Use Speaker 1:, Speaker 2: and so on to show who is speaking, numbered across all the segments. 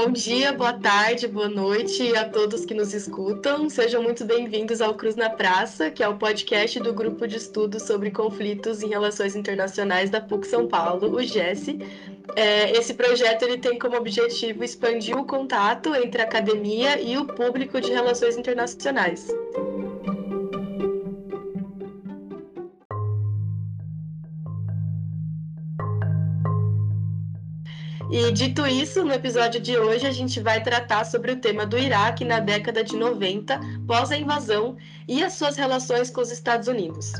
Speaker 1: Bom dia, boa tarde, boa noite a todos que nos escutam. Sejam muito bem-vindos ao Cruz na Praça, que é o podcast do Grupo de Estudos sobre Conflitos em Relações Internacionais da PUC São Paulo, o GESE. É, esse projeto ele tem como objetivo expandir o contato entre a academia e o público de relações internacionais. E dito isso, no episódio de hoje a gente vai tratar sobre o tema do Iraque na década de 90, pós a invasão, e as suas relações com os Estados Unidos.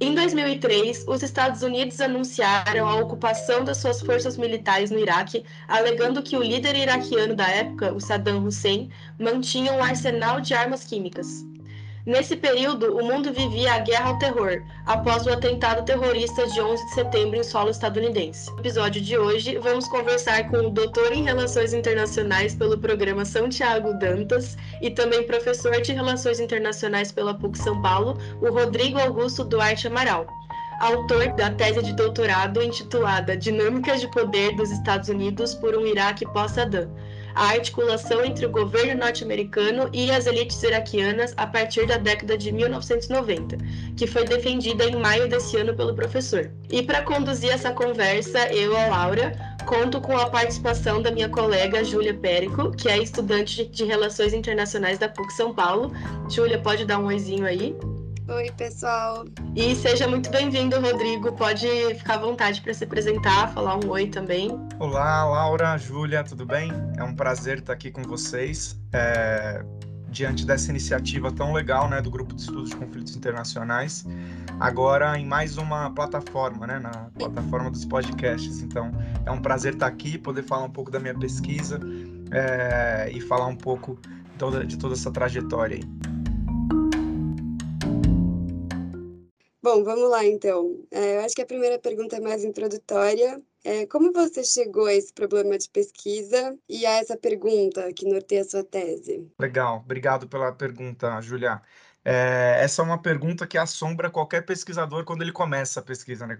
Speaker 1: Em 2003, os Estados Unidos anunciaram a ocupação das suas forças militares no Iraque, alegando que o líder iraquiano da época, o Saddam Hussein, mantinha um arsenal de armas químicas. Nesse período, o mundo vivia a guerra ao terror, após o atentado terrorista de 11 de setembro em solo estadunidense. No episódio de hoje, vamos conversar com o doutor em Relações Internacionais pelo programa São Tiago Dantas e também professor de Relações Internacionais pela PUC São Paulo, o Rodrigo Augusto Duarte Amaral autor da tese de doutorado intitulada Dinâmicas de Poder dos Estados Unidos por um Iraque pós-Saddam, a articulação entre o governo norte-americano e as elites iraquianas a partir da década de 1990, que foi defendida em maio desse ano pelo professor. E para conduzir essa conversa, eu, a Laura, conto com a participação da minha colega Júlia Périco, que é estudante de Relações Internacionais da PUC São Paulo. Júlia, pode dar um oizinho aí?
Speaker 2: Oi, pessoal.
Speaker 1: E seja muito bem-vindo, Rodrigo. Pode ficar à vontade para se apresentar, falar um oi também.
Speaker 3: Olá, Laura, Júlia, tudo bem? É um prazer estar aqui com vocês. É, diante dessa iniciativa tão legal, né, do Grupo de Estudos de Conflitos Internacionais, agora em mais uma plataforma, né, na plataforma dos podcasts. Então, é um prazer estar aqui, poder falar um pouco da minha pesquisa é, e falar um pouco toda, de toda essa trajetória aí.
Speaker 2: Bom, vamos lá então. É, eu acho que a primeira pergunta é mais introdutória. É, como você chegou a esse problema de pesquisa e a essa pergunta que norteia a sua tese?
Speaker 3: Legal, obrigado pela pergunta, Julia. É, essa é uma pergunta que assombra qualquer pesquisador quando ele começa a pesquisa, né?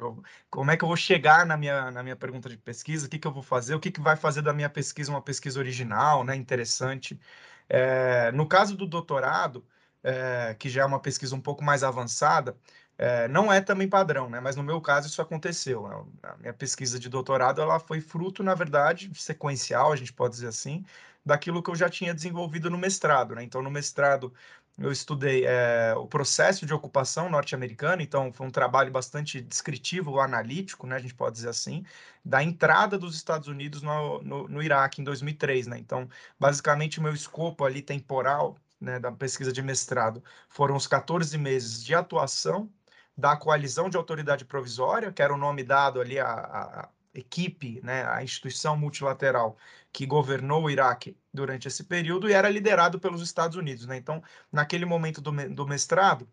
Speaker 3: Como é que eu vou chegar na minha, na minha pergunta de pesquisa? O que, que eu vou fazer? O que, que vai fazer da minha pesquisa uma pesquisa original, né? Interessante. É, no caso do doutorado, é, que já é uma pesquisa um pouco mais avançada, é, não é também padrão, né? Mas no meu caso isso aconteceu. Né? A minha pesquisa de doutorado ela foi fruto, na verdade, sequencial, a gente pode dizer assim, daquilo que eu já tinha desenvolvido no mestrado, né? Então no mestrado eu estudei é, o processo de ocupação norte-americana, então foi um trabalho bastante descritivo, analítico, né, a gente pode dizer assim, da entrada dos Estados Unidos no, no, no Iraque em 2003, né, então basicamente o meu escopo ali temporal, né, da pesquisa de mestrado foram os 14 meses de atuação da coalizão de autoridade provisória, que era o nome dado ali à, à equipe, né, à instituição multilateral que governou o Iraque durante esse período e era liderado pelos Estados Unidos. Né? Então, naquele momento do, do mestrado,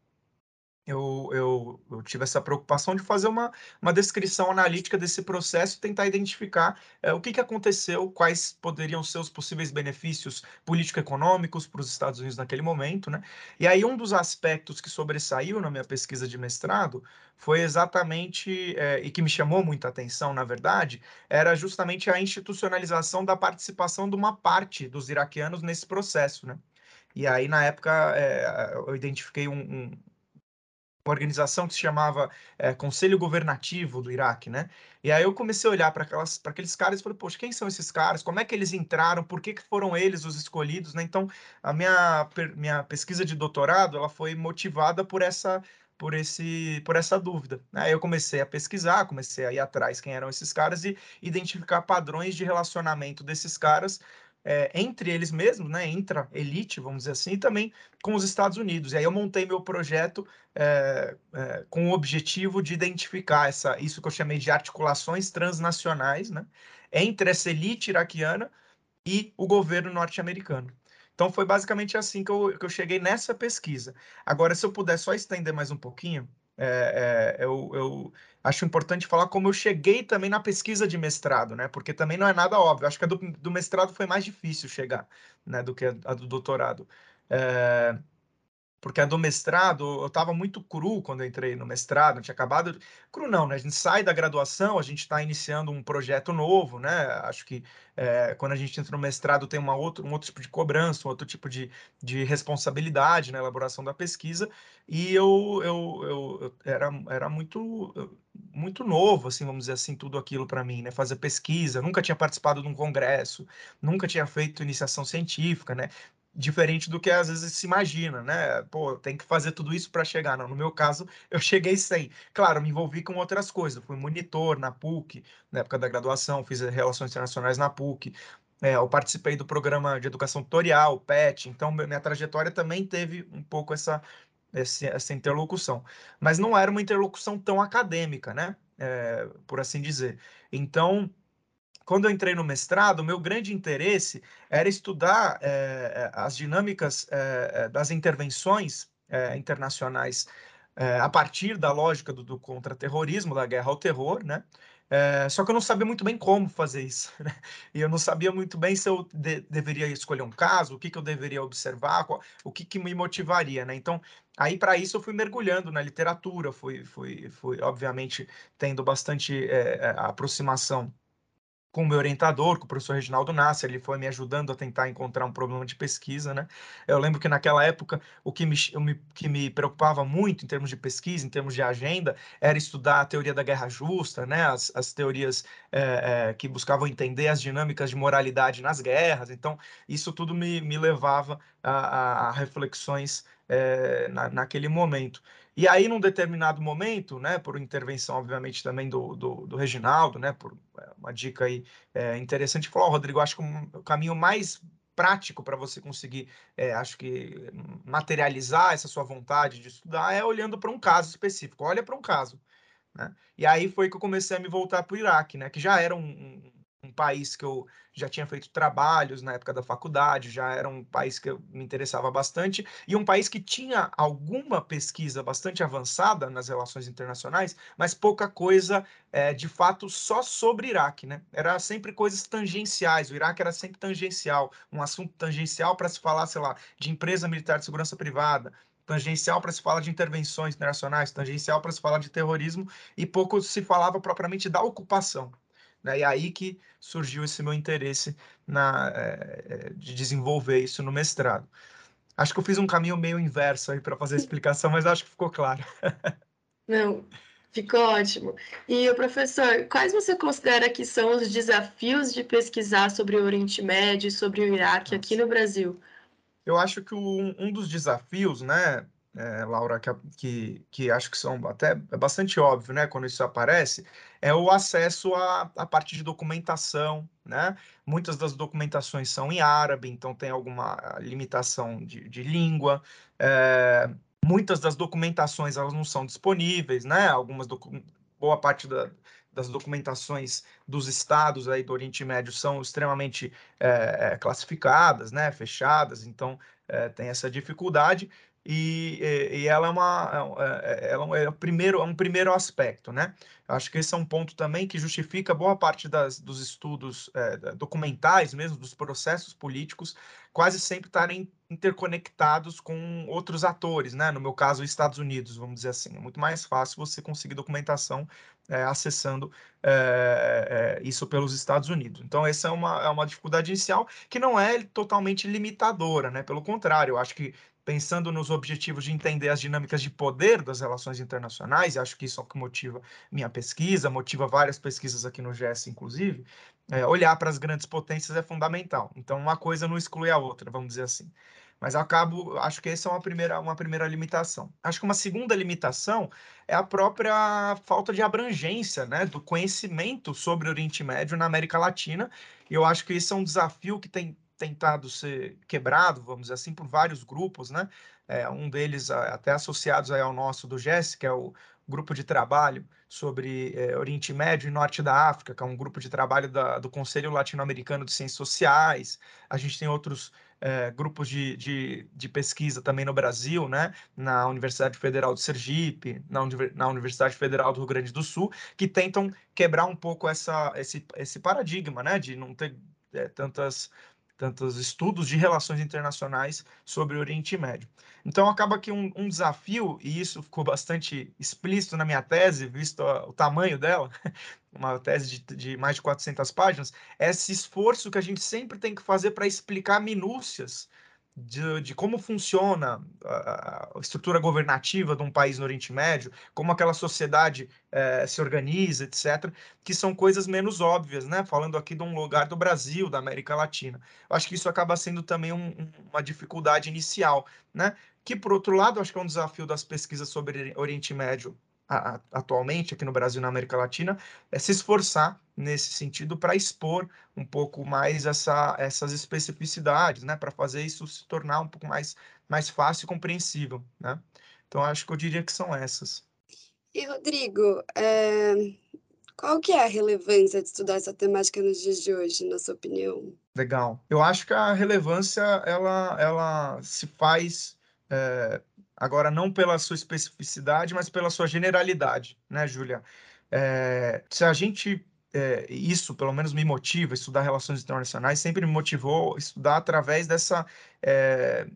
Speaker 3: eu, eu, eu, tive essa preocupação de fazer uma, uma descrição analítica desse processo tentar identificar é, o que, que aconteceu, quais poderiam ser os possíveis benefícios político-econômicos para os Estados Unidos naquele momento. Né? E aí, um dos aspectos que sobressaiu na minha pesquisa de mestrado foi exatamente, é, e que me chamou muita atenção, na verdade, era justamente a institucionalização da participação de uma parte dos iraquianos nesse processo. Né? E aí, na época, é, eu identifiquei um, um organização que se chamava é, Conselho Governativo do Iraque, né? E aí eu comecei a olhar para aqueles caras e falei, poxa, quem são esses caras? Como é que eles entraram? Por que, que foram eles os escolhidos? Né? Então, a minha, minha pesquisa de doutorado ela foi motivada por essa por esse por essa dúvida. Aí eu comecei a pesquisar, comecei a ir atrás quem eram esses caras e identificar padrões de relacionamento desses caras é, entre eles mesmos, né, intra-elite, vamos dizer assim, e também com os Estados Unidos. E aí eu montei meu projeto é, é, com o objetivo de identificar essa, isso que eu chamei de articulações transnacionais, né, entre essa elite iraquiana e o governo norte-americano. Então foi basicamente assim que eu, que eu cheguei nessa pesquisa. Agora, se eu puder só estender mais um pouquinho, é, é, eu, eu, acho importante falar como eu cheguei também na pesquisa de mestrado, né? Porque também não é nada óbvio. Acho que a do, do mestrado foi mais difícil chegar, né? Do que a, a do doutorado. É, porque a do mestrado, eu estava muito cru quando entrei no mestrado, tinha acabado. Cru não, né? A gente sai da graduação, a gente está iniciando um projeto novo, né? Acho que é, quando a gente entra no mestrado tem uma outro, um outro tipo de cobrança, um outro tipo de, de responsabilidade na elaboração da pesquisa, e eu, eu, eu, eu era, era muito, muito novo, assim, vamos dizer assim, tudo aquilo para mim, né? Fazer pesquisa, nunca tinha participado de um congresso, nunca tinha feito iniciação científica, né? Diferente do que às vezes se imagina, né? Pô, tem que fazer tudo isso para chegar. Não, no meu caso, eu cheguei sem. Claro, me envolvi com outras coisas. Fui monitor na PUC, na época da graduação, fiz relações internacionais na PUC. É, eu participei do programa de educação tutorial, PET, então minha trajetória também teve um pouco essa, essa interlocução. Mas não era uma interlocução tão acadêmica, né? É, por assim dizer. Então, quando eu entrei no mestrado, meu grande interesse era estudar é, as dinâmicas é, das intervenções é, internacionais a partir da lógica do, do contra-terrorismo, da guerra ao terror, né? Só que eu não sabia muito bem como fazer isso, né? E eu não sabia muito bem se eu de, deveria escolher um caso, o que, que eu deveria observar, qual, o que, que me motivaria, né? Então, aí para isso eu fui mergulhando na literatura, fui, fui, fui obviamente, tendo bastante é, aproximação com o meu orientador, com o professor Reginaldo Nasser, ele foi me ajudando a tentar encontrar um problema de pesquisa, né? Eu lembro que naquela época o que me, me, que me preocupava muito em termos de pesquisa, em termos de agenda, era estudar a teoria da guerra justa, né? As, as teorias é, é, que buscavam entender as dinâmicas de moralidade nas guerras. Então, isso tudo me, me levava a, a, reflexões é, na, naquele momento. E aí, num determinado momento, né, por intervenção, obviamente, também do, do, do Reginaldo, né, por é, uma dica aí é, interessante, falou, oh, Rodrigo, acho que o caminho mais prático para você conseguir, é, acho que, materializar essa sua vontade de estudar é olhando para um caso específico. Olha para um caso. Né? E aí foi que eu comecei a me voltar para o Iraque, né, que já era um, um país que eu já tinha feito trabalhos na época da faculdade, já era um país que eu me interessava bastante, e um país que tinha alguma pesquisa bastante avançada nas relações internacionais, mas pouca coisa é, de fato só sobre Iraque, né? Era sempre coisas tangenciais, o Iraque era sempre tangencial, um assunto tangencial para se falar, sei lá, de empresa militar de segurança privada, tangencial para se falar de intervenções internacionais, tangencial para se falar de terrorismo, e pouco se falava propriamente da ocupação. Né? E aí que surgiu esse meu interesse na, é, de desenvolver isso no mestrado. Acho que eu fiz um caminho meio inverso aí para fazer a explicação, mas acho que ficou claro.
Speaker 1: Não, ficou ótimo. E o professor, quais você considera que são os desafios de pesquisar sobre o Oriente Médio e sobre o Iraque Nossa. aqui no Brasil?
Speaker 3: Eu acho que um, um dos desafios, né, é, Laura, que, que, que, acho que são até é bastante óbvio, né, quando isso aparece, é o acesso à, à parte de documentação, né? Muitas das documentações são em árabe, então tem alguma limitação de, de língua. É, muitas das documentações elas não são disponíveis, né? Algumas boa parte da, das documentações dos estados aí do Oriente Médio são extremamente é, classificadas, né? Fechadas, então é, tem essa dificuldade e, e, ela é uma é, é, ela é, o primeiro, é um primeiro aspecto, né? Acho que esse é um ponto também que justifica boa parte das, dos estudos é, documentais mesmo, dos processos políticos, quase sempre estarem interconectados com outros atores, né? No meu caso, os Estados Unidos, vamos dizer assim. É muito mais fácil você conseguir documentação é, acessando é, isso pelos Estados Unidos. Então, essa é uma, é uma dificuldade inicial que não é totalmente limitadora, né? Pelo contrário, eu acho que pensando nos objetivos de entender as dinâmicas de poder das relações internacionais, e acho que isso é o que motiva minha pesquisa, motiva várias pesquisas aqui no GES, inclusive, é, olhar para as grandes potências é fundamental. Então, uma coisa não exclui a outra, vamos dizer assim. Mas acabo, acho que essa é uma primeira, uma primeira limitação. Acho que uma segunda limitação é a própria falta de abrangência né, do conhecimento sobre o Oriente Médio na América Latina. E eu acho que isso é um desafio que tem tentado ser quebrado, vamos dizer assim, por vários grupos, né? É, um deles até associados ao nosso do GES, que é o grupo de trabalho sobre é, Oriente Médio e Norte da África, que é um grupo de trabalho da, do Conselho Latino-Americano de Ciências Sociais. A gente tem outros é, grupos de, de, de, pesquisa também no Brasil, né? na Universidade Federal de Sergipe, na, na Universidade Federal do Rio Grande do Sul, que tentam quebrar um pouco essa, esse, esse paradigma né? de não ter é, tantas tantos estudos de relações internacionais sobre o Oriente Médio. Então, acaba que um, um desafio, e isso ficou bastante explícito na minha tese, visto a, o tamanho dela, uma tese de, de, mais de 400 páginas, é esse esforço que a gente sempre tem que fazer para explicar minúcias de, de, como funciona a, estrutura governativa de um país no Oriente Médio, como aquela sociedade eh, se organiza, etc., que são coisas menos óbvias, né? Falando aqui de um lugar do Brasil, da América Latina. Eu acho que isso acaba sendo também um, uma dificuldade inicial, né? Que, por outro lado, acho que é um desafio das pesquisas sobre Oriente Médio a, atualmente aqui no Brasil e na América Latina é se esforçar nesse sentido para expor um pouco mais essa, essas especificidades, né, para fazer isso se tornar um pouco mais, mais fácil e compreensível, né? Então acho que eu diria que são essas.
Speaker 2: E Rodrigo, é... qual que é a relevância de estudar essa temática nos dias de hoje, na sua opinião?
Speaker 3: Legal. Eu acho que a relevância ela, ela se faz é, Agora, não pela sua especificidade, mas pela sua generalidade, né, Júlia? É, se a gente é, isso pelo menos me motiva, estudar relações internacionais sempre me motivou estudar através dessa é,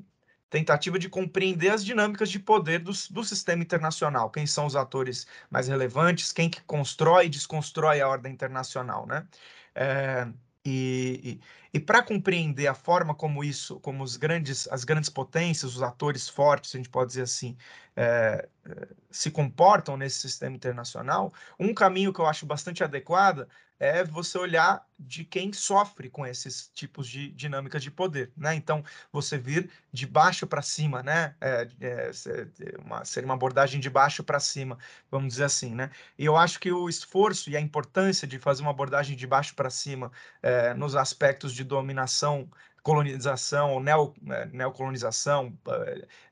Speaker 3: tentativa de compreender as dinâmicas de poder do, do sistema internacional, quem são os atores mais relevantes, quem que constrói e desconstrói a ordem internacional, né? É, e, e, e para compreender a forma como isso, como os grandes, as grandes potências, os atores fortes, a gente pode dizer assim, é, se comportam nesse sistema internacional, um caminho que eu acho bastante adequado é você olhar de quem sofre com esses tipos de dinâmicas de poder, né? Então, você vir de baixo para cima, né? É, é, uma, seria uma abordagem de baixo para cima, vamos dizer assim, né? E eu acho que o esforço e a importância de fazer uma abordagem de baixo para cima é, nos aspectos de dominação colonização, neo, né, neocolonização,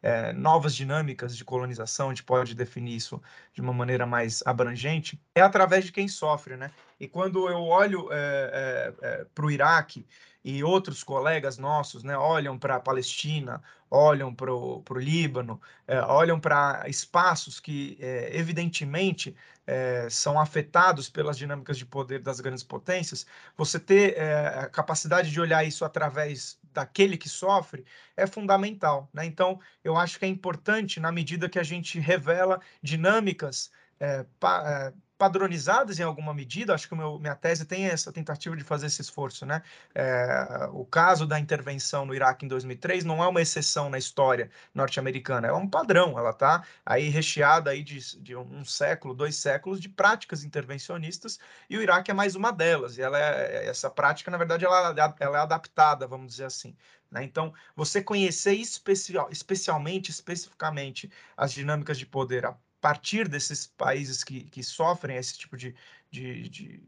Speaker 3: é, novas dinâmicas de colonização, a gente pode definir isso de uma maneira mais abrangente, é através de quem sofre, né? E quando eu olho é, é, para o Iraque e outros colegas nossos, né, olham para a Palestina, olham para o Líbano, olham para espaços que, evidentemente, é, são afetados pelas dinâmicas de poder das grandes potências, você ter é, a capacidade de olhar isso através daquele que sofre é fundamental. Né? Então, eu acho que é importante, na medida que a gente revela dinâmicas é, pa, padronizadas em alguma medida, acho que meu, minha tese tem essa tentativa de fazer esse esforço, né? É, o caso da intervenção no Iraque em 2003 não é uma exceção na história norte-americana, é um padrão, ela está aí recheada aí de, de, um século, dois séculos de práticas intervencionistas e o Iraque é mais uma delas, e ela é, essa prática, na verdade, ela, ela é adaptada, vamos dizer assim. Né? Então, você conhecer especial, especialmente, especificamente, as dinâmicas de poder partir desses países que, que sofrem esse tipo de, de, de,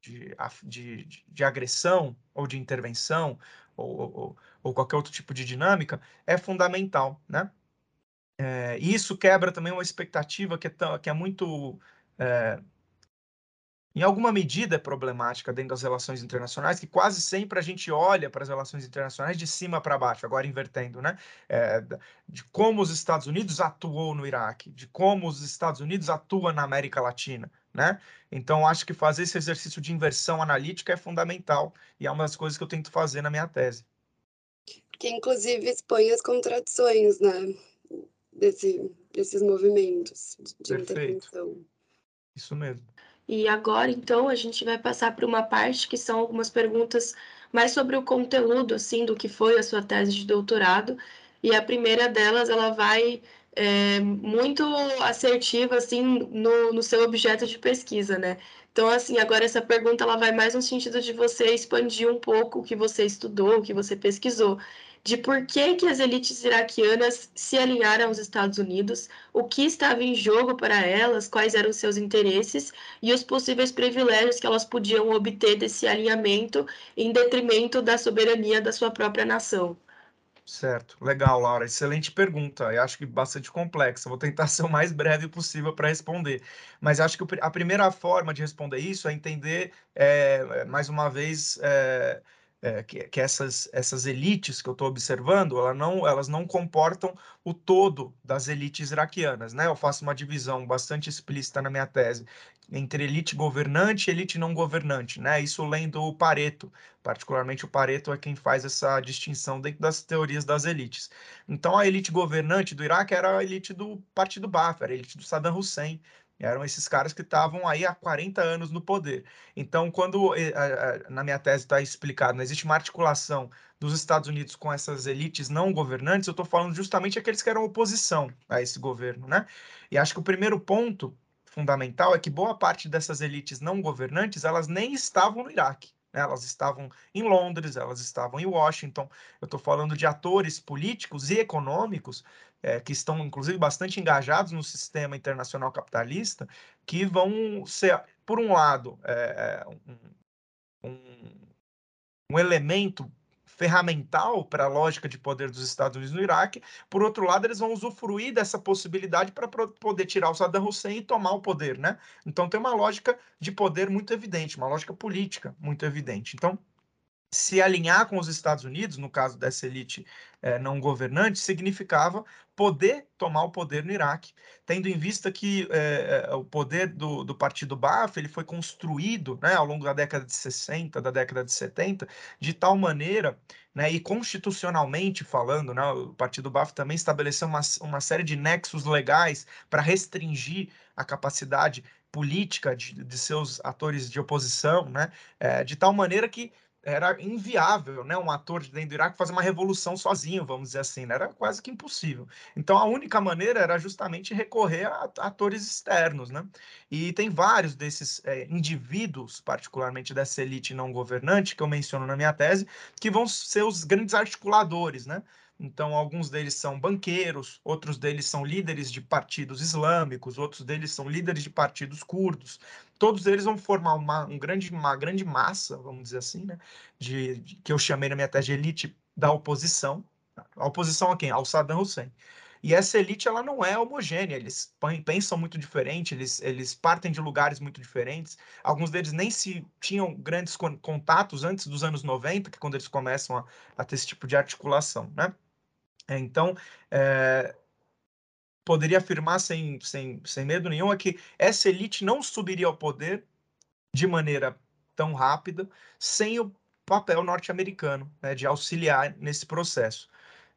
Speaker 3: de, de, de agressão ou de intervenção ou, ou, ou, qualquer outro tipo de dinâmica é fundamental, né? É, e isso quebra também uma expectativa que é, que é muito é, em alguma medida é problemática dentro das relações internacionais, que quase sempre a gente olha para as relações internacionais de cima para baixo, agora invertendo, né? É, de como os Estados Unidos atuou no Iraque, de como os Estados Unidos atuam na América Latina, né? Então, acho que fazer esse exercício de inversão analítica é fundamental e é uma das coisas que eu tento fazer na minha tese.
Speaker 2: Que, inclusive, expõe as contradições, né? Desse, desses movimentos de Perfeito. intervenção.
Speaker 3: Isso mesmo.
Speaker 1: E agora, então, a gente vai passar para uma parte que são algumas perguntas mais sobre o conteúdo, assim, do que foi a sua tese de doutorado. E a primeira delas, ela vai é, muito assertiva, assim, no, no seu objeto de pesquisa, né? Então, assim, agora essa pergunta, ela vai mais no sentido de você expandir um pouco o que você estudou, o que você pesquisou de por que, que as elites iraquianas se alinharam aos Estados Unidos, o que estava em jogo para elas, quais eram seus interesses e os possíveis privilégios que elas podiam obter desse alinhamento em detrimento da soberania da sua própria nação.
Speaker 3: Certo, legal, Laura. Excelente pergunta. Eu acho que bastante complexa. Vou tentar ser o mais breve possível para responder. Mas acho que a primeira forma de responder isso é entender, é, mais uma vez, é, é, que, que, essas, essas elites que eu estou observando, ela não, elas não comportam o todo das elites iraquianas, né? Eu faço uma divisão bastante explícita na minha tese entre elite governante e elite não governante, né? Isso lendo o Pareto, particularmente o Pareto é quem faz essa distinção dentro das teorias das elites. Então a elite governante do Iraque era a elite do Partido Baath, era a elite do Saddam Hussein, eram esses caras que estavam aí há 40 anos no poder. Então, quando eh, na minha tese está explicado, não existe uma articulação dos Estados Unidos com essas elites não governantes, eu estou falando justamente aqueles que eram oposição a esse governo, né? E acho que o primeiro ponto fundamental é que boa parte dessas elites não governantes, elas nem estavam no Iraque. Né? Elas estavam em Londres, elas estavam em Washington. Eu estou falando de atores políticos e econômicos é, que estão, inclusive, bastante engajados no sistema internacional capitalista, que vão ser, por um lado, é, um, um, um elemento ferramental para a lógica de poder dos Estados Unidos no Iraque. Por outro lado, eles vão usufruir dessa possibilidade para poder tirar o Saddam Hussein e tomar o poder, né? Então tem uma lógica de poder muito evidente, uma lógica política muito evidente. Então, se alinhar com os Estados Unidos, no caso dessa elite é, não governante, significava poder tomar o poder no Iraque, tendo em vista que é, o poder do, do Partido Baath ele foi construído né, ao longo da década de 60, da década de 70, de tal maneira, né, e constitucionalmente falando, né, o Partido Baath também estabeleceu uma, uma série de nexos legais para restringir a capacidade política de, de, seus atores de oposição, né, é, de tal maneira que era inviável, né, um ator de dentro do Iraque fazer uma revolução sozinho, vamos dizer assim, né? era quase que impossível. Então a única maneira era justamente recorrer a atores externos, né? E tem vários desses é, indivíduos, particularmente dessa elite não governante que eu menciono na minha tese, que vão ser os grandes articuladores, né? Então, alguns deles são banqueiros, outros deles são líderes de partidos islâmicos, outros deles são líderes de partidos curdos. Todos eles vão formar uma, um grande, uma grande massa, vamos dizer assim, né? De, de, que eu chamei na minha tese de elite da oposição. A oposição a quem? Ao Saddam Hussein. E essa elite ela não é homogênea, eles pensam muito diferente, eles, eles partem de lugares muito diferentes. Alguns deles nem se tinham grandes contatos antes dos anos 90, que é quando eles começam a, a ter esse tipo de articulação, né? É, então, é, poderia afirmar sem, sem, sem medo nenhum é que essa elite não subiria ao poder de maneira tão rápida sem o papel norte-americano né, de auxiliar nesse processo.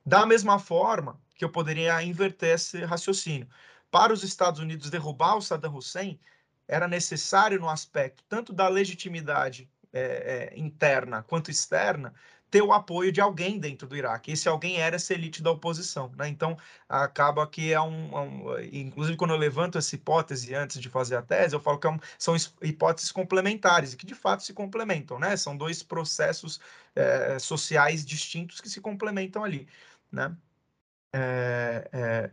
Speaker 3: Da mesma forma que eu poderia inverter esse raciocínio. Para os Estados Unidos derrubar o Saddam Hussein, era necessário, no aspecto tanto da legitimidade é, é, interna quanto externa, ter o apoio de alguém dentro do Iraque. Esse alguém era essa elite da oposição. Né? Então, acaba que é um, é um, Inclusive, quando eu levanto essa hipótese antes de fazer a tese, eu falo que é um, são hipóteses complementares e que de fato se complementam. Né? São dois processos é, sociais distintos que se complementam ali. Né? É, é,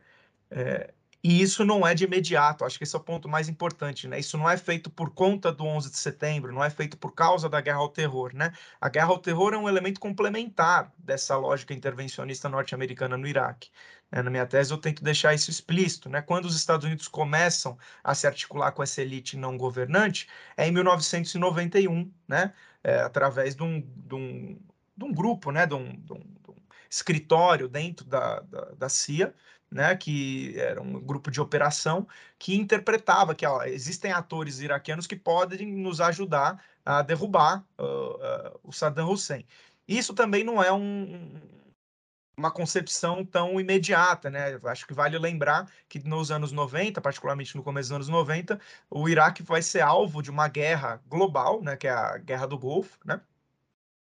Speaker 3: é e isso não é de imediato, acho que esse é o ponto mais importante, né? Isso não é feito por conta do 11 de setembro, não é feito por causa da guerra ao terror, né? A guerra ao terror é um elemento complementar dessa lógica intervencionista norte-americana no Iraque. Né? Na minha tese eu tento deixar isso explícito, né? Quando os Estados Unidos começam a se articular com essa elite não governante, é em 1991, né? É, através de um, de, um, de um grupo, né? De um, de um, escritório dentro da, da, da CIA, né, que era um grupo de operação que interpretava que ó, existem atores iraquianos que podem nos ajudar a derrubar uh, uh, o Saddam Hussein. Isso também não é um, uma concepção tão imediata, né? Acho que vale lembrar que nos anos 90, particularmente no começo dos anos 90, o Iraque vai ser alvo de uma guerra global, né, que é a Guerra do Golfo, né?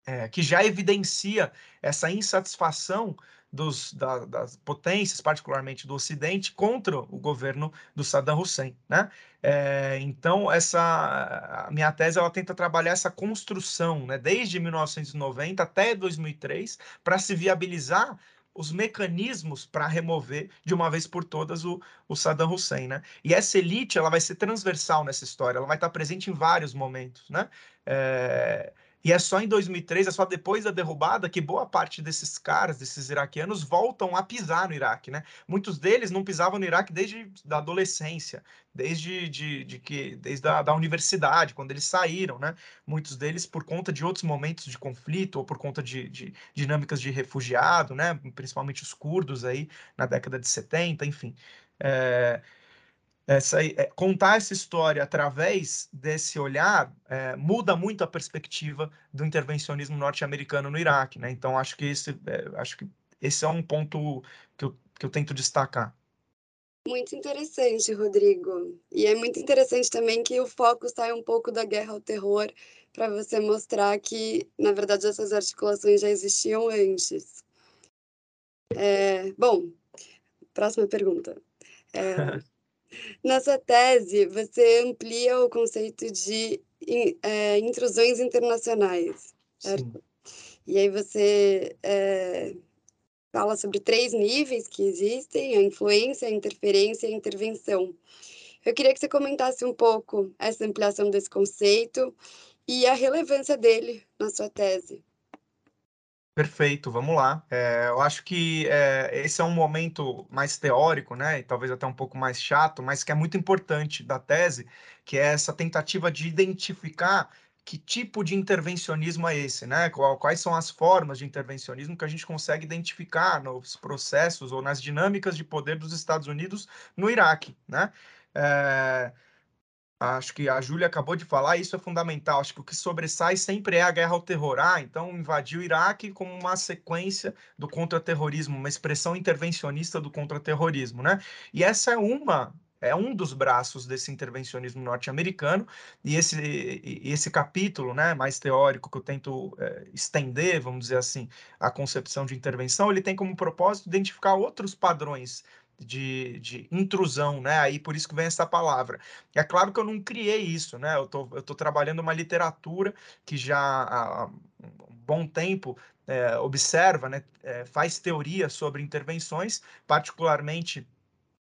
Speaker 3: É, que já evidencia essa insatisfação dos, da, das potências, particularmente do Ocidente, contra o governo do Saddam Hussein, né? É, então, essa minha tese ela tenta trabalhar essa construção, né, desde 1990 até 2003, para se viabilizar os mecanismos para remover de uma vez por todas o, o Saddam Hussein, né? E essa elite ela vai ser transversal nessa história, ela vai estar presente em vários momentos, né? É, e é só em 2003, é só depois da derrubada, que boa parte desses caras, desses iraquianos, voltam a pisar no Iraque, né? Muitos deles não pisavam no Iraque desde a adolescência, desde de, de que, desde a da universidade, quando eles saíram, né? Muitos deles por conta de outros momentos de conflito ou por conta de, de dinâmicas de refugiado, né? Principalmente os curdos aí na década de 70, enfim. É... essa, é, contar essa história através desse olhar é, muda muito a perspectiva do intervencionismo norte-americano no Iraque, né? Então acho que esse, é, acho que esse é um ponto que eu, que eu tento destacar.
Speaker 2: Muito interessante, Rodrigo. E é muito interessante também que o foco sai um pouco da guerra ao terror para você mostrar que, na verdade, essas articulações já existiam antes. É, bom, próxima pergunta. É, na sua tese, você amplia o conceito de é, intrusões internacionais, certo? Sim. E aí você é, fala sobre três níveis que existem: a influência, a interferência e a intervenção. Eu queria que você comentasse um pouco essa ampliação desse conceito e a relevância dele na sua tese.
Speaker 3: Perfeito, vamos lá. É, eu acho que é, esse é um momento mais teórico, né, e talvez até um pouco mais chato, mas que é muito importante da tese, que é essa tentativa de identificar que tipo de intervencionismo é esse, né? Quais são as formas de intervencionismo que a gente consegue identificar nos processos ou nas dinâmicas de poder dos Estados Unidos no Iraque, né? É, acho que a Júlia acabou de falar, isso é fundamental. Acho que o que sobressai sempre é a guerra ao terror. Ah, então invadiu o Iraque como uma sequência do contra-terrorismo, uma expressão intervencionista do contra-terrorismo, né? E essa é uma é um dos braços desse intervencionismo norte-americano, e esse, e esse capítulo né, mais teórico que eu tento é, estender, vamos dizer assim, a concepção de intervenção, ele tem como propósito identificar outros padrões de, de, intrusão, né? Aí por isso que vem essa palavra. É claro que eu não criei isso, né? Eu tô, eu tô trabalhando uma literatura que já há um bom tempo é, observa, né? É, faz teoria sobre intervenções, particularmente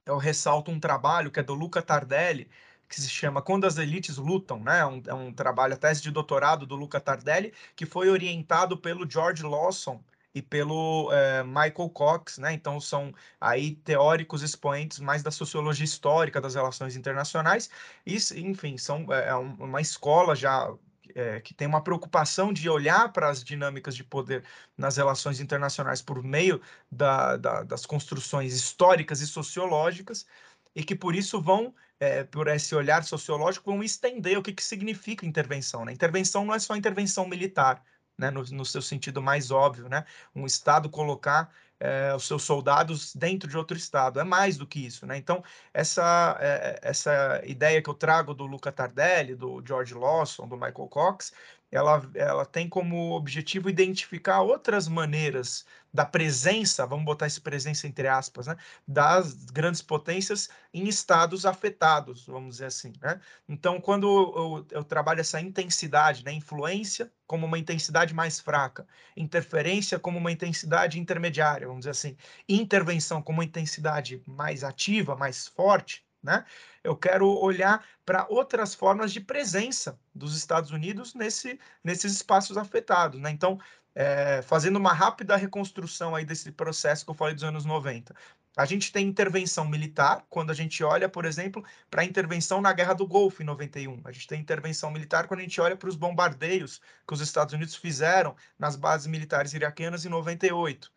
Speaker 3: eu ressalto um trabalho que é do Luca Tardelli, que se chama Quando as Elites Lutam, né? É um, é um trabalho, a tese de doutorado do Luca Tardelli, que foi orientado pelo George Lawson e pelo é, Michael Cox, né? Então são aí teóricos expoentes mais da sociologia histórica das relações internacionais. E, enfim, são é, é uma escola já é, que tem uma preocupação de olhar para as dinâmicas de poder nas relações internacionais por meio da, da, das construções históricas e sociológicas, e que por isso vão, é, por esse olhar sociológico, vão estender o que, que significa intervenção. Né? Intervenção não é só intervenção militar, né? no, no seu sentido mais óbvio, né? um Estado colocar é, os seus soldados dentro de outro estado. É mais do que isso, né? Então, essa, é, essa ideia que eu trago do Luca Tardelli, do George Lawson, do Michael Cox, ela, ela tem como objetivo identificar outras maneiras da presença, vamos botar essa presença entre aspas, né, das grandes potências em estados afetados, vamos dizer assim, né? Então, quando eu, eu, trabalho essa intensidade, né, influência como uma intensidade mais fraca, interferência como uma intensidade intermediária, vamos dizer assim, intervenção como uma intensidade mais ativa, mais forte, né? Eu quero olhar para outras formas de presença dos Estados Unidos nesse, nesses espaços afetados, né? Então, é, fazendo uma rápida reconstrução aí desse processo que eu falei dos anos 90. A gente tem intervenção militar, quando a gente olha, por exemplo, para a intervenção na Guerra do Golfo, em 91. A gente tem intervenção militar quando a gente olha para os bombardeios que os Estados Unidos fizeram nas bases militares iraquianas em 98.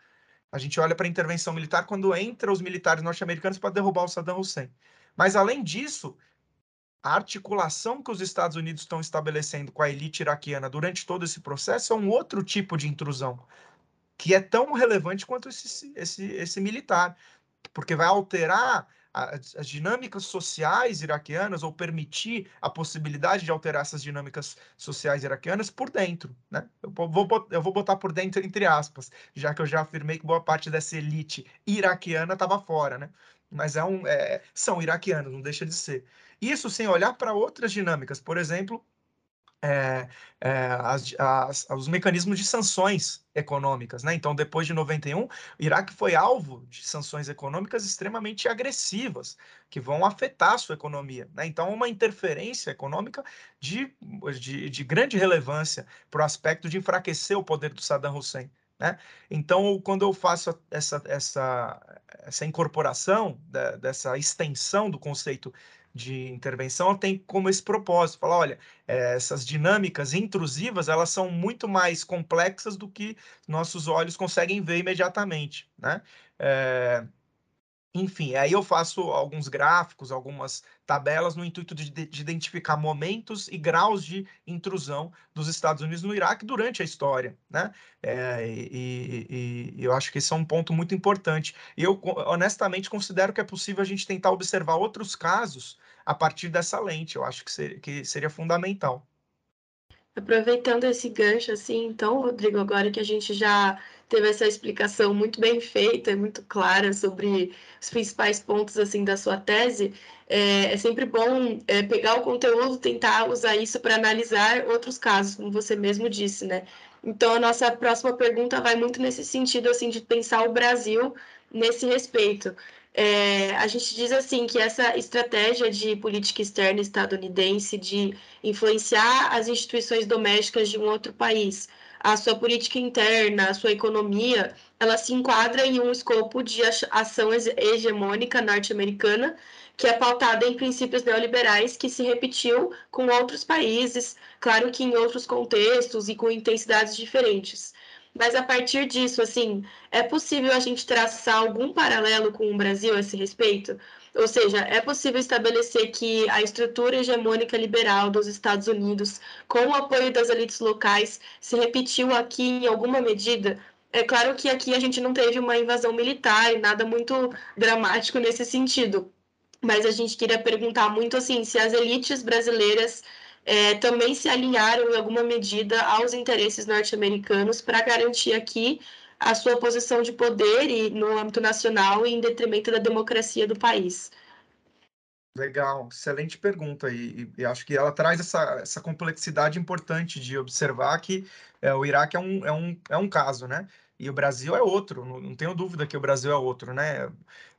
Speaker 3: A gente olha para a intervenção militar quando entra os militares norte-americanos para derrubar o Saddam Hussein. Mas, além disso, a articulação que os Estados Unidos estão estabelecendo com a elite iraquiana durante todo esse processo é um outro tipo de intrusão, que é tão relevante quanto esse, esse, esse militar, porque vai alterar as, as, dinâmicas sociais iraquianas ou permitir a possibilidade de alterar essas dinâmicas sociais iraquianas por dentro, né? Eu vou, eu vou botar por dentro entre aspas, já que eu já afirmei que boa parte dessa elite iraquiana estava fora, né? Mas é um, é, são iraquianos, não deixa de ser. Isso sem olhar para outras dinâmicas, por exemplo, é, é, as, as, os mecanismos de sanções econômicas. Né? Então, depois de 91, o Iraque foi alvo de sanções econômicas extremamente agressivas, que vão afetar a sua economia. Né? Então, uma interferência econômica de, de, de grande relevância para o aspecto de enfraquecer o poder do Saddam Hussein. Né? Então, quando eu faço essa, essa, essa incorporação, da, dessa extensão do conceito de intervenção tem como esse propósito, falar, olha, é, essas dinâmicas intrusivas, elas são muito mais complexas do que nossos olhos conseguem ver imediatamente, né? É, enfim, aí eu faço alguns gráficos, algumas tabelas no intuito de, de, identificar momentos e graus de intrusão dos Estados Unidos no Iraque durante a história, né? É, e, e, e, eu acho que esse é um ponto muito importante. E eu, honestamente, considero que é possível a gente tentar observar outros casos a partir dessa lente. Eu acho que, ser, que seria fundamental.
Speaker 1: Aproveitando esse gancho, assim, então, Rodrigo, agora que a gente já teve essa explicação muito bem feita, muito clara sobre os principais pontos assim da sua tese, é, é sempre bom é, pegar o conteúdo, tentar usar isso para analisar outros casos, como você mesmo disse, né? Então a nossa próxima pergunta vai muito nesse sentido assim de pensar o Brasil nesse respeito. É, a gente diz assim que essa estratégia de política externa estadunidense de influenciar as instituições domésticas de um outro país a sua política interna, a sua economia, ela se enquadra em um escopo de ação hegemônica norte-americana, que é pautada em princípios neoliberais que se repetiu com outros países, claro que em outros contextos e com intensidades diferentes. Mas a partir disso, assim, é possível a gente traçar algum paralelo com o Brasil a esse respeito? Ou seja, é possível estabelecer que a estrutura hegemônica liberal dos Estados Unidos, com o apoio das elites locais, se repetiu aqui em alguma medida? É claro que aqui a gente não teve uma invasão militar e nada muito dramático nesse sentido, mas a gente queria perguntar muito assim se as elites brasileiras é, também se alinharam em alguma medida aos interesses norte-americanos para garantir aqui a sua posição de poder e no âmbito nacional em detrimento da democracia do país?
Speaker 3: Legal, excelente pergunta e, e, acho que ela traz essa, essa complexidade importante de observar que é, o Iraque é um, é, um, é um caso, né? E o Brasil é outro, não, tenho dúvida que o Brasil é outro, né?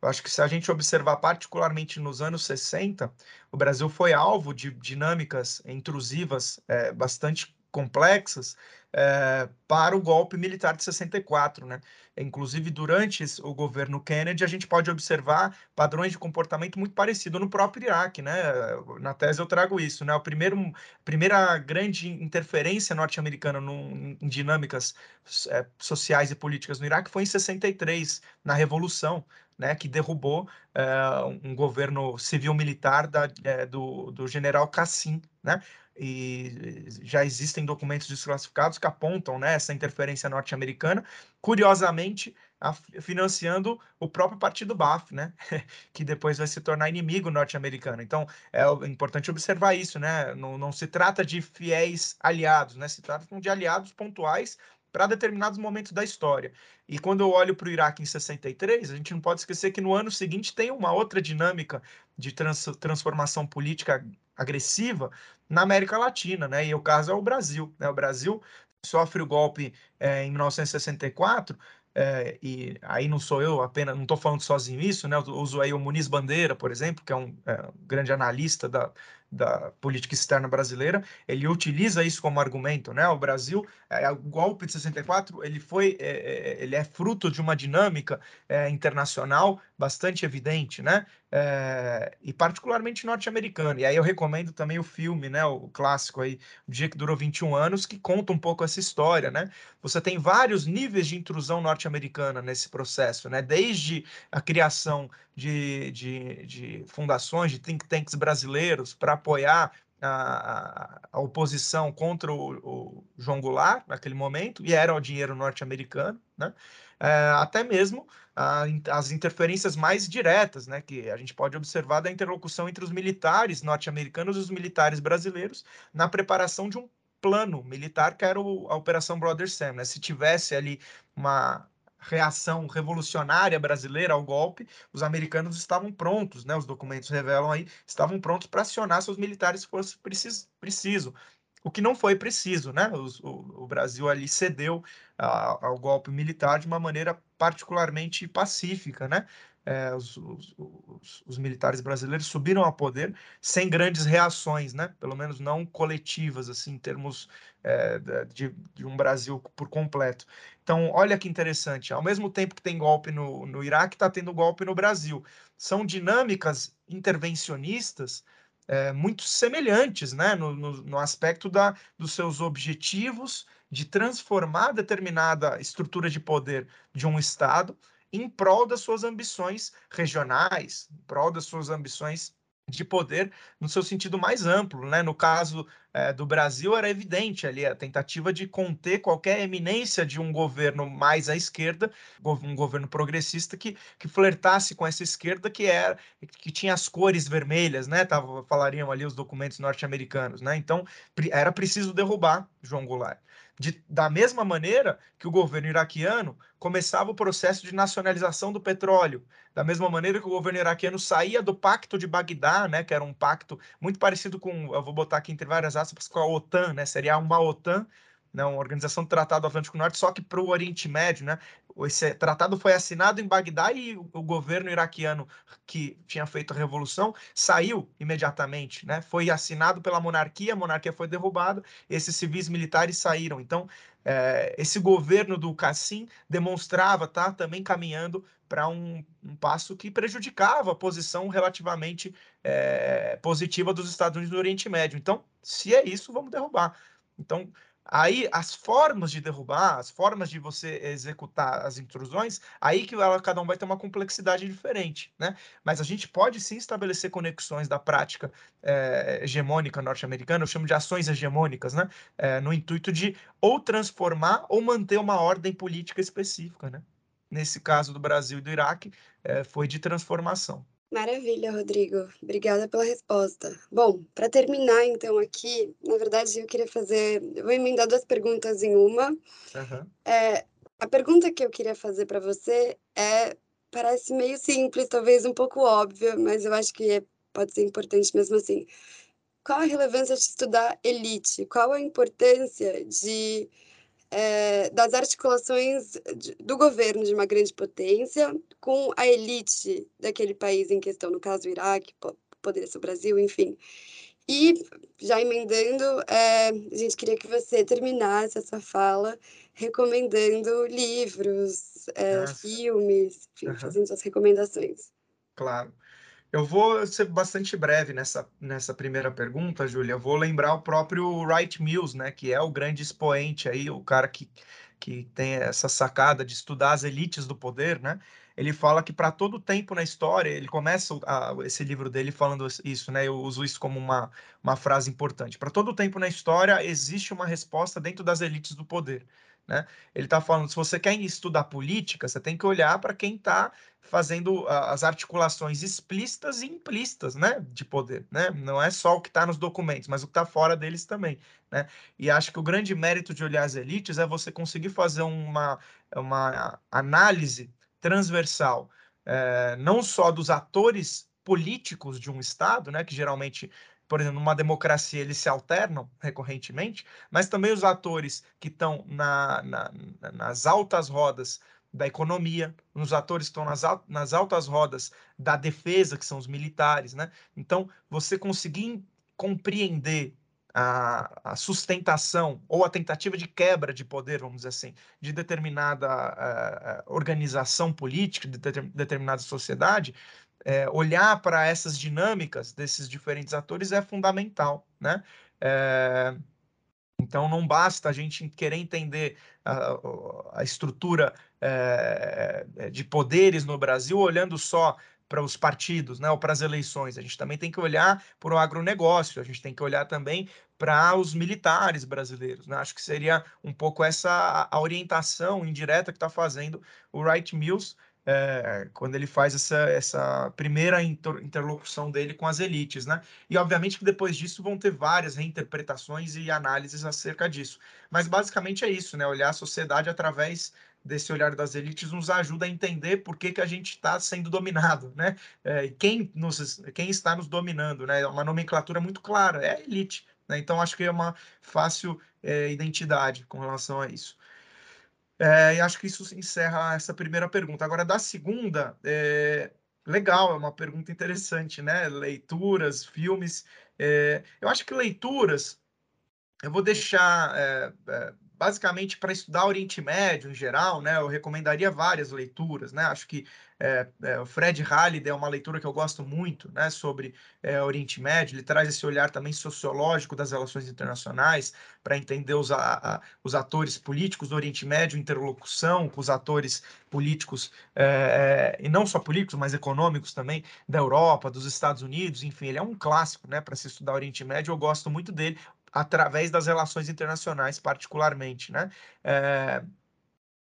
Speaker 3: Eu acho que se a gente observar particularmente nos anos 60, o Brasil foi alvo de dinâmicas intrusivas é, bastante complexas é, para o golpe militar de 64, né? Inclusive, durante o governo Kennedy, a gente pode observar padrões de comportamento muito parecido no próprio Iraque, né? Na tese eu trago isso, né? A primeira grande interferência norte-americana em dinâmicas é, sociais e políticas no Iraque foi em 63, na Revolução, né, que derrubou é, um governo civil-militar é, do, do general Cassim, né? E já existem documentos desclassificados que apontam né, essa interferência norte-americana, curiosamente financiando o próprio partido BAF, né, que depois vai se tornar inimigo norte-americano. Então é importante observar isso, né? Não, não se trata de fiéis aliados, né? Se trata de aliados pontuais para determinados momentos da história. E quando eu olho para o Iraque em 63, a gente não pode esquecer que no ano seguinte tem uma outra dinâmica de trans transformação política agressiva na América Latina, né? E o caso é o Brasil. Né? O Brasil sofre o golpe é, em 1964 é, e aí não sou eu apenas, não estou falando sozinho isso, né? Eu uso aí o Muniz Bandeira, por exemplo, que é um, é, um grande analista da, da política externa brasileira, ele utiliza isso como argumento, né? O Brasil, é, o golpe de 64, ele foi, é, é, ele é fruto de uma dinâmica é, internacional bastante evidente, né? É, e particularmente norte-americana. E aí eu recomendo também o filme, né? O clássico aí, O Dia que Durou 21 Anos, que conta um pouco essa história, né? Você tem vários níveis de intrusão norte-americana nesse processo, né? Desde a criação de, de, de fundações, de think tanks brasileiros para apoiar a, a, oposição contra o, o, João Goulart naquele momento, e era o dinheiro norte-americano, né? É, até mesmo a, as interferências mais diretas, né, que a gente pode observar da interlocução entre os militares norte-americanos e os militares brasileiros na preparação de um plano militar que era o, a Operação Brother Sam. Né? Se tivesse ali uma reação revolucionária brasileira ao golpe, os americanos estavam prontos, né? Os documentos revelam aí, estavam prontos para acionar seus militares se fosse preciso, preciso. O que não foi preciso, né? O, o, Brasil ali cedeu a, ao golpe militar de uma maneira particularmente pacífica, né? É, os, os, os, os, militares brasileiros subiram ao poder sem grandes reações, né? Pelo menos não coletivas, assim, em termos é, de, de, um Brasil por completo. Então, olha que interessante. Ao mesmo tempo que tem golpe no, no Iraque, está tendo golpe no Brasil. São dinâmicas intervencionistas é, muito semelhantes, né? No, no, no aspecto da, dos seus objetivos de transformar determinada estrutura de poder de um Estado em prol das suas ambições regionais, em prol das suas ambições de poder no seu sentido mais amplo, né? No caso é, do Brasil era evidente ali a tentativa de conter qualquer eminência de um governo mais à esquerda, um governo progressista que, que flertasse com essa esquerda que era que tinha as cores vermelhas, né? Tava, falariam ali os documentos norte-americanos, né? Então era preciso derrubar João Goulart. De, da mesma maneira que o governo iraquiano começava o processo de nacionalização do petróleo, da mesma maneira que o governo iraquiano saía do Pacto de Bagdá, né, que era um pacto muito parecido com, eu vou botar aqui entre várias aspas, com a OTAN, né, seria uma OTAN, né, uma organização do Tratado Atlântico Norte, só que para o Oriente Médio, né? Esse tratado foi assinado em Bagdá e o, governo iraquiano que tinha feito a revolução saiu imediatamente, né? Foi assinado pela monarquia, a monarquia foi derrubada, esses civis militares saíram. Então, é, esse governo do Cassim demonstrava tá também caminhando para um, um, passo que prejudicava a posição relativamente é, positiva dos Estados Unidos no Oriente Médio. Então, se é isso, vamos derrubar. Então, Aí as formas de derrubar, as formas de você executar as intrusões, aí que ela, cada um vai ter uma complexidade diferente, né? Mas a gente pode sim estabelecer conexões da prática é, hegemônica norte-americana, eu chamo de ações hegemônicas, né? É, no intuito de ou transformar ou manter uma ordem política específica, né? Nesse caso do Brasil e do Iraque, é, foi de transformação.
Speaker 2: Maravilha, Rodrigo. Obrigada pela resposta. Bom, para terminar então aqui, na verdade eu queria fazer, eu vou emendar duas perguntas em uma.
Speaker 3: Uhum.
Speaker 2: É, a pergunta que eu queria fazer para você é, parece meio simples, talvez um pouco óbvia, mas eu acho que é, pode ser importante mesmo assim. Qual a relevância de estudar elite? Qual a importância de é, das articulações do governo de uma grande potência com a elite daquele país em questão, no caso o Iraque, poderia ser o Brasil, enfim. E, já emendando, é, a gente queria que você terminasse essa fala recomendando livros, é, filmes, enfim, uhum. fazendo suas recomendações.
Speaker 3: Claro. Eu vou ser bastante breve nessa, nessa primeira pergunta, Júlia. Vou lembrar o próprio Wright Mills, né, que é o grande expoente aí, o cara que, que tem essa sacada de estudar as elites do poder, né? Ele fala que para todo tempo na história, ele começa a, esse livro dele falando isso, né? Eu uso isso como uma, uma frase importante. Para todo tempo na história existe uma resposta dentro das elites do poder. Né? Ele está falando, se você quer estudar política, você tem que olhar para quem está fazendo as articulações explícitas e implícitas né, de poder. Né? Não é só o que está nos documentos, mas o que está fora deles também. Né? E acho que o grande mérito de olhar as elites é você conseguir fazer uma, uma análise transversal, é, não só dos atores políticos de um Estado, né, que geralmente por exemplo, numa democracia eles se alternam recorrentemente, mas também os atores que estão na, na, nas altas rodas da economia, nos atores que estão nas, nas altas rodas da defesa, que são os militares, né? Então, você conseguir compreender a, a, sustentação ou a tentativa de quebra de poder, vamos dizer assim, de determinada uh, organização política, de determinada sociedade, é, olhar para essas dinâmicas desses diferentes atores é fundamental, né? É, então não basta a gente querer entender a, a estrutura é, de poderes no Brasil olhando só para os partidos, né, ou para as eleições. A gente também tem que olhar para o agronegócio, a gente tem que olhar também para os militares brasileiros. Né? Acho que seria um pouco essa a orientação indireta que está fazendo o Wright Mills é, quando ele faz essa, essa primeira interlocução dele com as elites, né? E obviamente que depois disso vão ter várias reinterpretações e análises acerca disso. Mas basicamente é isso, né? Olhar a sociedade através desse olhar das elites nos ajuda a entender por que, que a gente está sendo dominado, né? É, quem, nos, quem está nos dominando, né? É uma nomenclatura muito clara, é a elite. Né? Então acho que é uma fácil é, identidade com relação a isso. É, e acho que isso encerra essa primeira pergunta. Agora, da segunda, é, legal, é uma pergunta interessante, né? Leituras, filmes. É, eu acho que leituras eu vou deixar é, é, basicamente para estudar Oriente Médio em geral, né, eu recomendaria várias leituras, né? Acho que é, é, o Fred Halliday é uma leitura que eu gosto muito, né, sobre é, Oriente Médio. Ele traz esse olhar também sociológico das relações internacionais para entender os, a, a, os atores políticos do Oriente Médio, interlocução com os atores políticos e não só políticos, mas econômicos também da Europa, dos Estados Unidos. Enfim, ele é um clássico, né, para se estudar Oriente Médio. Eu gosto muito dele através das relações internacionais, particularmente, né? É,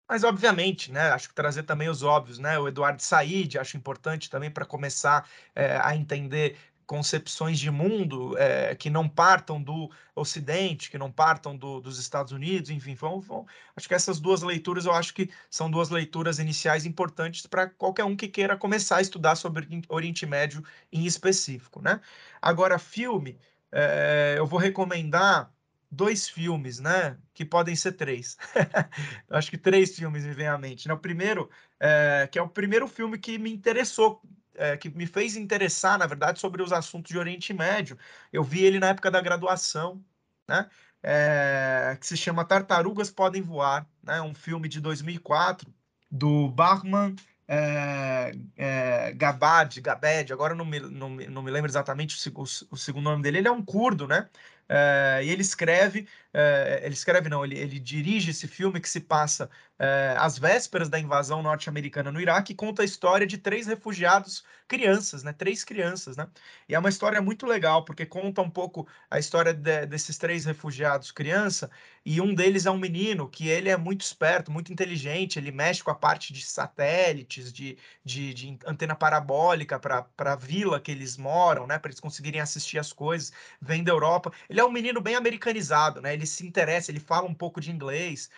Speaker 3: mas, obviamente, né, acho que trazer também os óbvios, né? O Eduardo Said, acho importante também para começar é, a entender concepções de mundo é, que não partam do Ocidente, que não partam do, dos Estados Unidos, enfim, vão, vão, acho que essas duas leituras eu acho que são duas leituras iniciais importantes para qualquer um que queira começar a estudar sobre Oriente Médio em específico, né? Agora, filme, é, eu vou recomendar dois filmes, né? Que podem ser três. Acho que três filmes me vêm à mente. Né? O primeiro, é, que é o primeiro filme que me interessou, é, que me fez interessar, na verdade, sobre os assuntos de Oriente Médio. Eu vi ele na época da graduação, né? É, que se chama Tartarugas Podem Voar, né? Um filme de 2004 do Bachmann é, é, Gabad, Gabed, agora não me, não, não me lembro exatamente o, o, o, segundo nome dele, ele é um curdo, né? É, e ele escreve, é, ele escreve não, ele, ele dirige esse filme que se passa é, às vésperas da invasão norte-americana no Iraque e conta a história de três refugiados crianças, né? Três crianças, né? E é uma história muito legal, porque conta um pouco a história de, desses três refugiados criança, e um deles é um menino que ele é muito esperto, muito inteligente, ele mexe com a parte de satélites, de, de, de antena parabólica para a vila que eles moram, né? Para eles conseguirem assistir as coisas, vem da Europa. Ele é um menino bem americanizado, né? Ele se interessa, ele fala um pouco de inglês.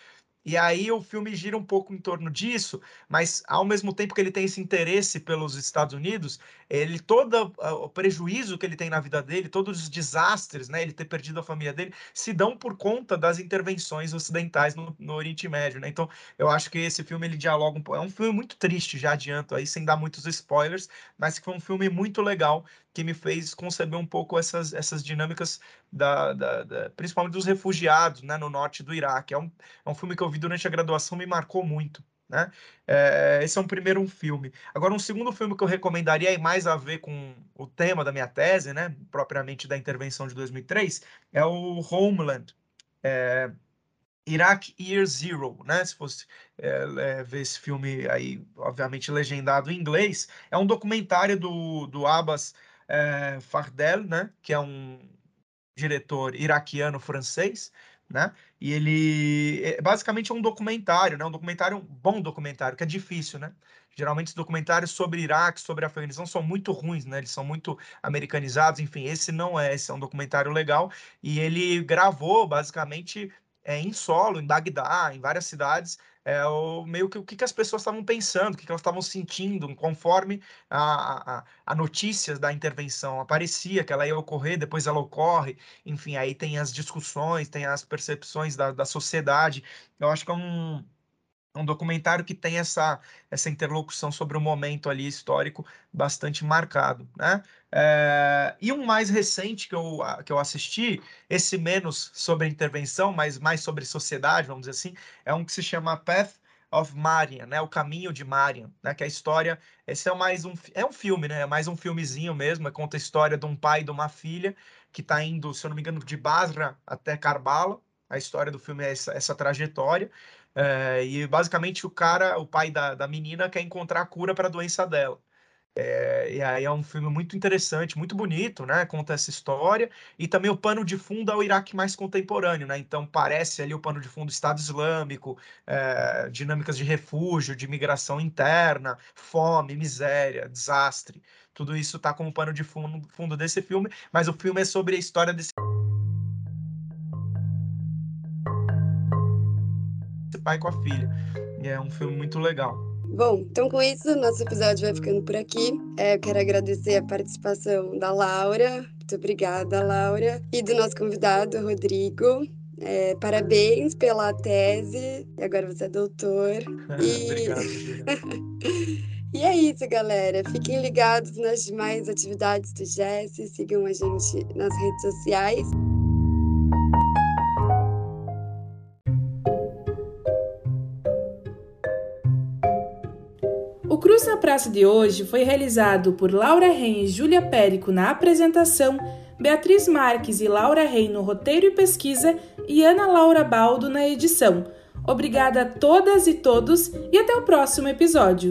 Speaker 3: E aí o filme gira um pouco em torno disso, mas ao mesmo tempo que ele tem esse interesse pelos Estados Unidos, ele todo o prejuízo que ele tem na vida dele, todos os desastres, né, ele ter perdido a família dele, se dão por conta das intervenções ocidentais no, no Oriente Médio, né? Então, eu acho que esse filme ele dialoga um pouco, é um filme muito triste, já adianto aí, sem dar muitos spoilers, mas que foi um filme muito legal que me fez conceber um pouco essas, essas dinâmicas, da, da, da, principalmente dos refugiados né, no norte do Iraque. É um, é um filme que eu vi durante a graduação, me marcou muito. Né? É, esse é um primeiro um filme. Agora, um segundo filme que eu recomendaria e mais a ver com o tema da minha tese, né, propriamente da intervenção de 2003, é o Homeland. É, Iraq Year Zero, né? Se fosse é, ver esse filme aí, obviamente legendado em inglês, é um documentário do, do Abbas Fardel, né, que é um diretor iraquiano-francês, né? E ele é, basicamente é um documentário, né? Um documentário, um bom documentário, que é difícil, né? Geralmente os documentários sobre Iraque, sobre Afeganistão são muito ruins, né? Eles são muito americanizados, enfim, esse não é, esse é um documentário legal e ele gravou basicamente é, em solo, em Bagdá, em várias cidades, é, o, meio que o que, que as pessoas estavam pensando, o que, que elas estavam sentindo, conforme a, a, a notícia da intervenção aparecia, que ela ia ocorrer, depois ela ocorre, enfim, aí tem as discussões, tem as percepções da, da sociedade. Eu acho que é um um documentário que tem essa, essa interlocução sobre o momento ali histórico bastante marcado, né? É, e um mais recente que eu, que eu assisti, esse menos sobre intervenção, mas mais sobre sociedade, vamos dizer assim, é um que se chama Path of Marian, né? O Caminho de Marian, né? Que é a história, esse é mais um, é um filme, né? É mais um filmezinho mesmo, é, conta a história de um pai e de uma filha que está indo, se eu não me engano, de Basra até Karbala, a história do filme é essa, essa trajetória. É, e basicamente o cara, o pai da, da menina, quer encontrar a cura para a doença dela. É, e aí é um filme muito interessante, muito bonito, né? Conta essa história. E também o pano de fundo é o Iraque mais contemporâneo, né? Então parece ali o pano de fundo Estado Islâmico, é, dinâmicas de refúgio, de migração interna, fome, miséria, desastre. Tudo isso tá como pano de fundo, fundo desse filme, mas o filme é sobre a história desse pai com a filha. E é um filme muito legal.
Speaker 2: Bom, então com isso, nosso episódio vai ficando por aqui. É, eu quero agradecer a participação da Laura. Muito obrigada, Laura. E do nosso convidado, Rodrigo. É, parabéns pela tese. E agora você é doutor.
Speaker 3: E... Obrigado,
Speaker 2: E é isso, galera. Fiquem ligados nas demais atividades do GES. Sigam a gente nas redes sociais.
Speaker 4: O Cruz na Praça de hoje foi realizado por Laura Ren e Júlia Périco na apresentação, Beatriz Marques e Laura Rei no roteiro e pesquisa e Ana Laura Baldo na edição. Obrigada a todas e todos e até o próximo episódio.